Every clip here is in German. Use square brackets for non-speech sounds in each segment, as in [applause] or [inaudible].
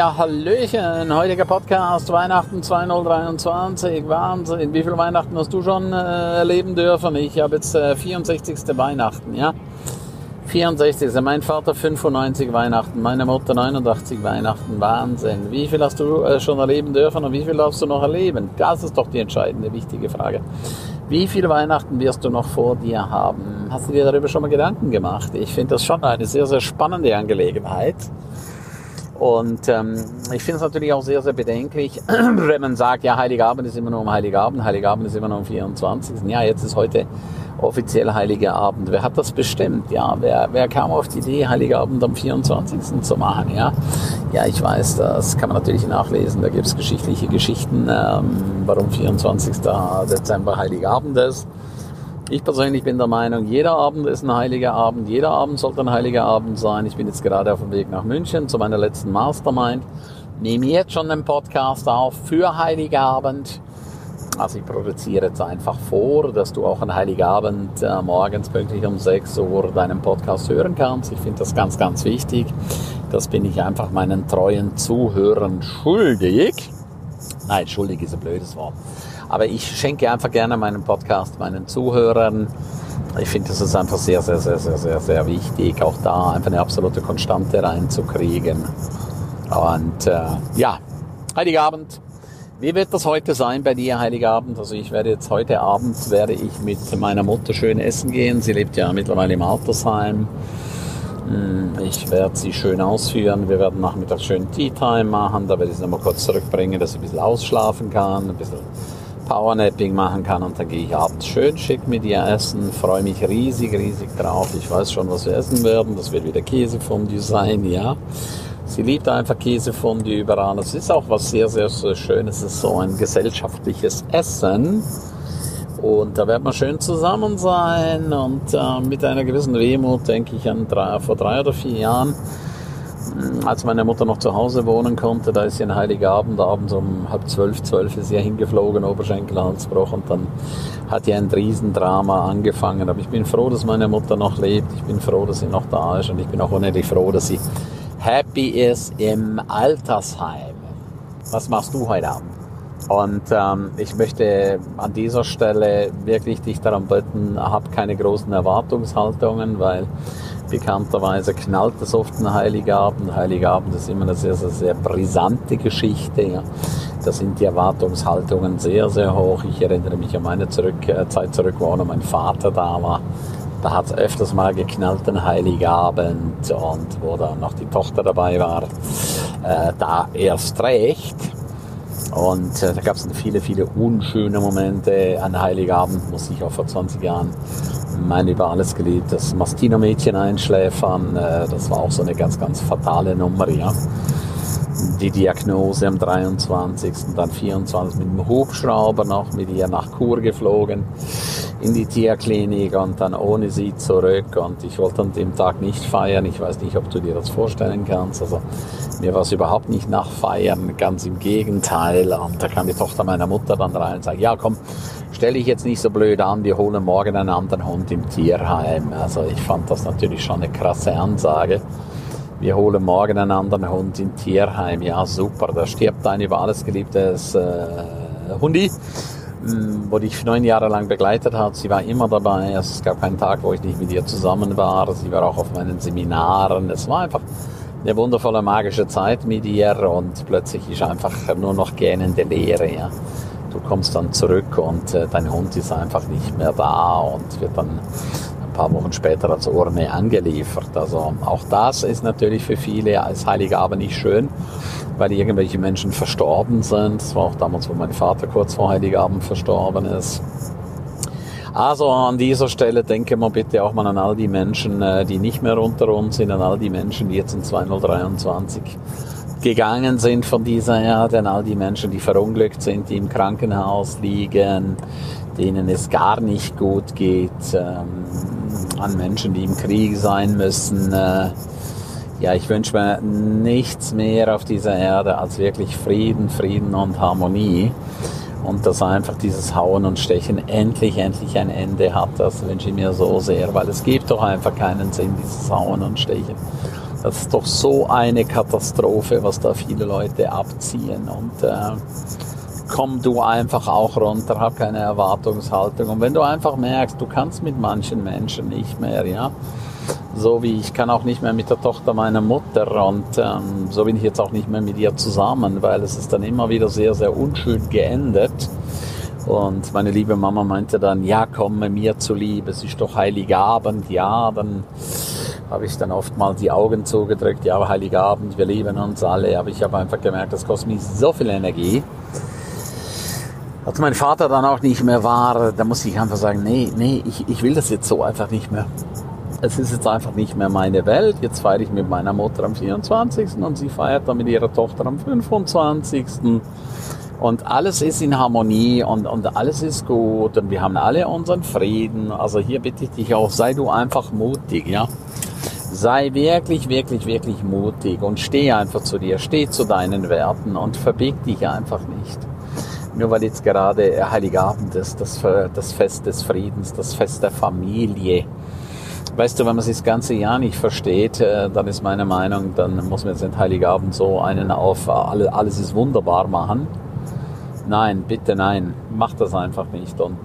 Ja, Hallöchen, heutiger Podcast, Weihnachten 2023, Wahnsinn. Wie viele Weihnachten hast du schon äh, erleben dürfen? Ich habe jetzt äh, 64. Weihnachten, ja. 64. Mein Vater 95 Weihnachten, meine Mutter 89 Weihnachten, Wahnsinn. Wie viel hast du äh, schon erleben dürfen und wie viel darfst du noch erleben? Das ist doch die entscheidende, wichtige Frage. Wie viele Weihnachten wirst du noch vor dir haben? Hast du dir darüber schon mal Gedanken gemacht? Ich finde das schon eine sehr, sehr spannende Angelegenheit. Und ähm, ich finde es natürlich auch sehr, sehr bedenklich, [clears throat] wenn man sagt, ja, Heiligabend ist immer nur um Heiligabend, Heiligabend ist immer nur um 24. Ja, jetzt ist heute offiziell Heiliger Abend. Wer hat das bestimmt? Ja, wer, wer kam auf die Idee, Heiligabend am 24. zu machen? Ja, ja, ich weiß, das kann man natürlich nachlesen. Da gibt es geschichtliche Geschichten, ähm, warum 24. Dezember Heiligabend ist. Ich persönlich bin der Meinung, jeder Abend ist ein heiliger Abend, jeder Abend sollte ein heiliger Abend sein. Ich bin jetzt gerade auf dem Weg nach München zu meiner letzten Mastermind. Nehme jetzt schon einen Podcast auf für Heiligabend. Also ich produziere jetzt einfach vor, dass du auch an Heiligabend äh, morgens pünktlich um 6 Uhr deinen Podcast hören kannst. Ich finde das ganz, ganz wichtig. Das bin ich einfach meinen treuen Zuhörern schuldig. Nein, schuldig ist ein blödes Wort. Aber ich schenke einfach gerne meinen Podcast meinen Zuhörern. Ich finde, das ist einfach sehr, sehr, sehr, sehr, sehr, sehr wichtig, auch da einfach eine absolute Konstante reinzukriegen. Und äh, ja, Heiligabend. Wie wird das heute sein bei dir, Heiligabend? Also ich werde jetzt heute Abend werde ich mit meiner Mutter schön essen gehen. Sie lebt ja mittlerweile im Altersheim. Hm, ich werde sie schön ausführen. Wir werden nachmittags schön Tea Time machen. Da werde ich sie nochmal kurz zurückbringen, dass sie ein bisschen ausschlafen kann, ein bisschen Powernapping machen kann und dann gehe ich abends schön schick mit ihr essen, freue mich riesig, riesig drauf. Ich weiß schon, was wir essen werden. Das wird wieder Käsefondue sein, ja. Sie liebt einfach Käsefondue überall. Es ist auch was sehr, sehr, sehr Schönes. Es ist so ein gesellschaftliches Essen. Und da wird man schön zusammen sein und äh, mit einer gewissen Wehmut denke ich an drei, vor drei oder vier Jahren als meine Mutter noch zu Hause wohnen konnte, da ist sie ein Heiligabend abends um halb zwölf, zwölf ist sie hingeflogen, Oberschenkelhalsbruch und dann hat ja ein Riesendrama angefangen. Aber ich bin froh, dass meine Mutter noch lebt. Ich bin froh, dass sie noch da ist und ich bin auch unendlich froh, dass sie happy ist im Altersheim. Was machst du heute Abend? Und ähm, ich möchte an dieser Stelle wirklich dich daran bitten, hab keine großen Erwartungshaltungen, weil Bekannterweise knallt es oft ein Heiligabend. Heiligabend ist immer eine sehr, sehr, sehr brisante Geschichte. Ja. Da sind die Erwartungshaltungen sehr, sehr hoch. Ich erinnere mich an meine zurück, äh, Zeit zurück, wo auch noch mein Vater da war. Da hat es öfters mal geknallt, ein Heiligabend. Und wo dann noch die Tochter dabei war, äh, da erst recht. Und äh, da gab es viele, viele unschöne Momente. An Heiligabend muss ich auch vor 20 Jahren mein über alles geliebtes Mastino-Mädchen einschläfern. Äh, das war auch so eine ganz, ganz fatale Nummer, ja. Die Diagnose am 23. dann 24 mit dem Hubschrauber noch mit ihr nach Chur geflogen in die Tierklinik und dann ohne sie zurück und ich wollte an dem Tag nicht feiern. Ich weiß nicht, ob du dir das vorstellen kannst. Also mir war es überhaupt nicht nach Feiern, ganz im Gegenteil. Und da kam die Tochter meiner Mutter dann rein und sagt, ja komm, stell dich jetzt nicht so blöd an, wir holen morgen einen anderen Hund im Tierheim. Also ich fand das natürlich schon eine krasse Ansage. Wir holen morgen einen anderen Hund im Tierheim. Ja, super, da stirbt ein über alles geliebtes äh, Hundi, wo dich neun Jahre lang begleitet hat. Sie war immer dabei. Es gab keinen Tag, wo ich nicht mit ihr zusammen war. Sie war auch auf meinen Seminaren. Es war einfach eine wundervolle magische Zeit mit ihr und plötzlich ist einfach nur noch gähnende Leere. Ja. Du kommst dann zurück und äh, dein Hund ist einfach nicht mehr da und wird dann paar Wochen später als Urne angeliefert. Also auch das ist natürlich für viele als Heiligabend nicht schön, weil irgendwelche Menschen verstorben sind. Das war auch damals, wo mein Vater kurz vor Heiligabend verstorben ist. Also an dieser Stelle denke mal bitte auch mal an all die Menschen, äh, die nicht mehr unter uns sind, an all die Menschen, die jetzt in 2023 gegangen sind von dieser Erde, an all die Menschen, die verunglückt sind, die im Krankenhaus liegen, denen es gar nicht gut geht, ähm, an Menschen, die im Krieg sein müssen. Äh, ja, ich wünsche mir nichts mehr auf dieser Erde als wirklich Frieden, Frieden und Harmonie und dass einfach dieses Hauen und Stechen endlich, endlich ein Ende hat. Das wünsche ich mir so sehr, weil es gibt doch einfach keinen Sinn, dieses Hauen und Stechen. Das ist doch so eine Katastrophe, was da viele Leute abziehen. Und äh, komm du einfach auch runter, hab keine Erwartungshaltung. Und wenn du einfach merkst, du kannst mit manchen Menschen nicht mehr, ja, so wie ich kann auch nicht mehr mit der Tochter meiner Mutter und ähm, so bin ich jetzt auch nicht mehr mit ihr zusammen, weil es ist dann immer wieder sehr, sehr unschön geendet. Und meine liebe Mama meinte dann, ja, komm mir zuliebe, es ist doch Heiligabend, ja, dann habe ich dann oft mal die Augen zugedrückt, ja, Heiligabend, wir lieben uns alle, aber ich habe einfach gemerkt, das kostet mich so viel Energie. Als mein Vater dann auch nicht mehr war, da musste ich einfach sagen, nee, nee, ich, ich will das jetzt so einfach nicht mehr. Es ist jetzt einfach nicht mehr meine Welt. Jetzt feiere ich mit meiner Mutter am 24. und sie feiert dann mit ihrer Tochter am 25. Und alles ist in Harmonie und, und alles ist gut und wir haben alle unseren Frieden. Also hier bitte ich dich auch, sei du einfach mutig, ja. Sei wirklich, wirklich, wirklich mutig und steh einfach zu dir, steh zu deinen Werten und verbieg dich einfach nicht. Nur weil jetzt gerade Heiligabend ist, das, das Fest des Friedens, das Fest der Familie. Weißt du, wenn man es das ganze Jahr nicht versteht, äh, dann ist meine Meinung, dann muss man jetzt den Heiligabend so einen auf alles ist wunderbar machen. Nein, bitte nein, mach das einfach nicht. Und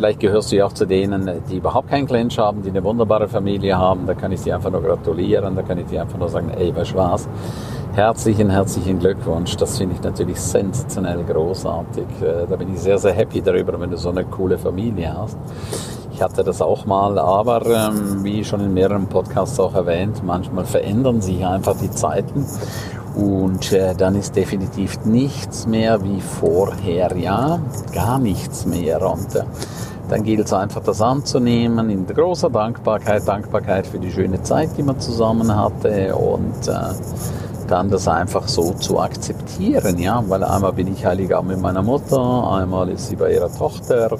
vielleicht gehörst du ja auch zu denen, die überhaupt keinen Clinch haben, die eine wunderbare Familie haben. Da kann ich dir einfach nur gratulieren, da kann ich dir einfach nur sagen, ey, was? Herzlichen, herzlichen Glückwunsch. Das finde ich natürlich sensationell großartig. Äh, da bin ich sehr, sehr happy darüber, wenn du so eine coole Familie hast. Ich hatte das auch mal, aber ähm, wie schon in mehreren Podcasts auch erwähnt, manchmal verändern sich einfach die Zeiten und äh, dann ist definitiv nichts mehr wie vorher, ja, gar nichts mehr. Und äh, dann gilt es einfach, das anzunehmen in großer Dankbarkeit, Dankbarkeit für die schöne Zeit, die man zusammen hatte und äh, dann das einfach so zu akzeptieren, ja, weil einmal bin ich Heiligabend mit meiner Mutter, einmal ist sie bei ihrer Tochter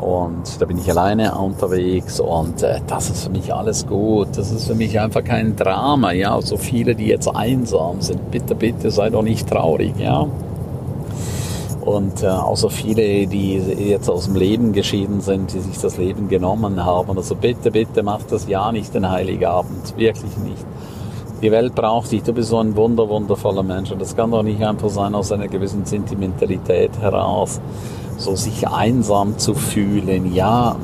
und da bin ich alleine unterwegs und äh, das ist für mich alles gut. Das ist für mich einfach kein Drama. Ja, so viele, die jetzt einsam sind, bitte, bitte sei doch nicht traurig. Ja. Und äh, so viele, die jetzt aus dem Leben geschieden sind, die sich das Leben genommen haben. Also bitte, bitte mach das ja nicht den Heiligabend. Wirklich nicht. Die Welt braucht dich. Du bist so ein wunder, wundervoller Mensch. Und das kann doch nicht einfach sein aus einer gewissen Sentimentalität heraus so sich einsam zu fühlen. Ja,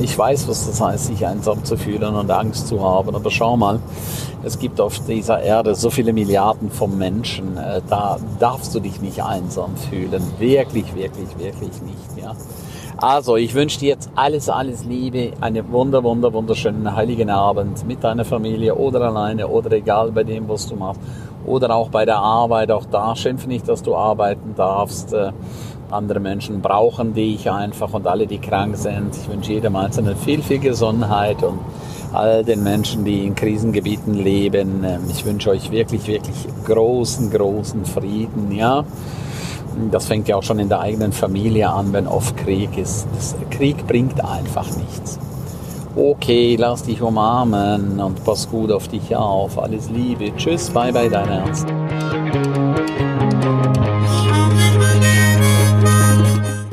ich weiß, was das heißt, sich einsam zu fühlen und Angst zu haben. Aber schau mal, es gibt auf dieser Erde so viele Milliarden von Menschen. Äh, da darfst du dich nicht einsam fühlen. Wirklich, wirklich, wirklich nicht. Ja. Also, ich wünsche dir jetzt alles, alles Liebe, einen wunder, wunder, wunderschönen heiligen Abend mit deiner Familie oder alleine oder egal bei dem, was du machst. Oder auch bei der Arbeit, auch da schimpf nicht, dass du arbeiten darfst. Andere Menschen brauchen dich einfach und alle, die krank sind. Ich wünsche jedem Einzelnen viel, viel Gesundheit und all den Menschen, die in Krisengebieten leben. Ähm, ich wünsche euch wirklich, wirklich großen, großen Frieden, ja. Das fängt ja auch schon in der eigenen Familie an, wenn oft Krieg ist. Das Krieg bringt einfach nichts. Okay, lass dich umarmen und pass gut auf dich auf. Alles Liebe. Tschüss, bye bye, dein Ernst.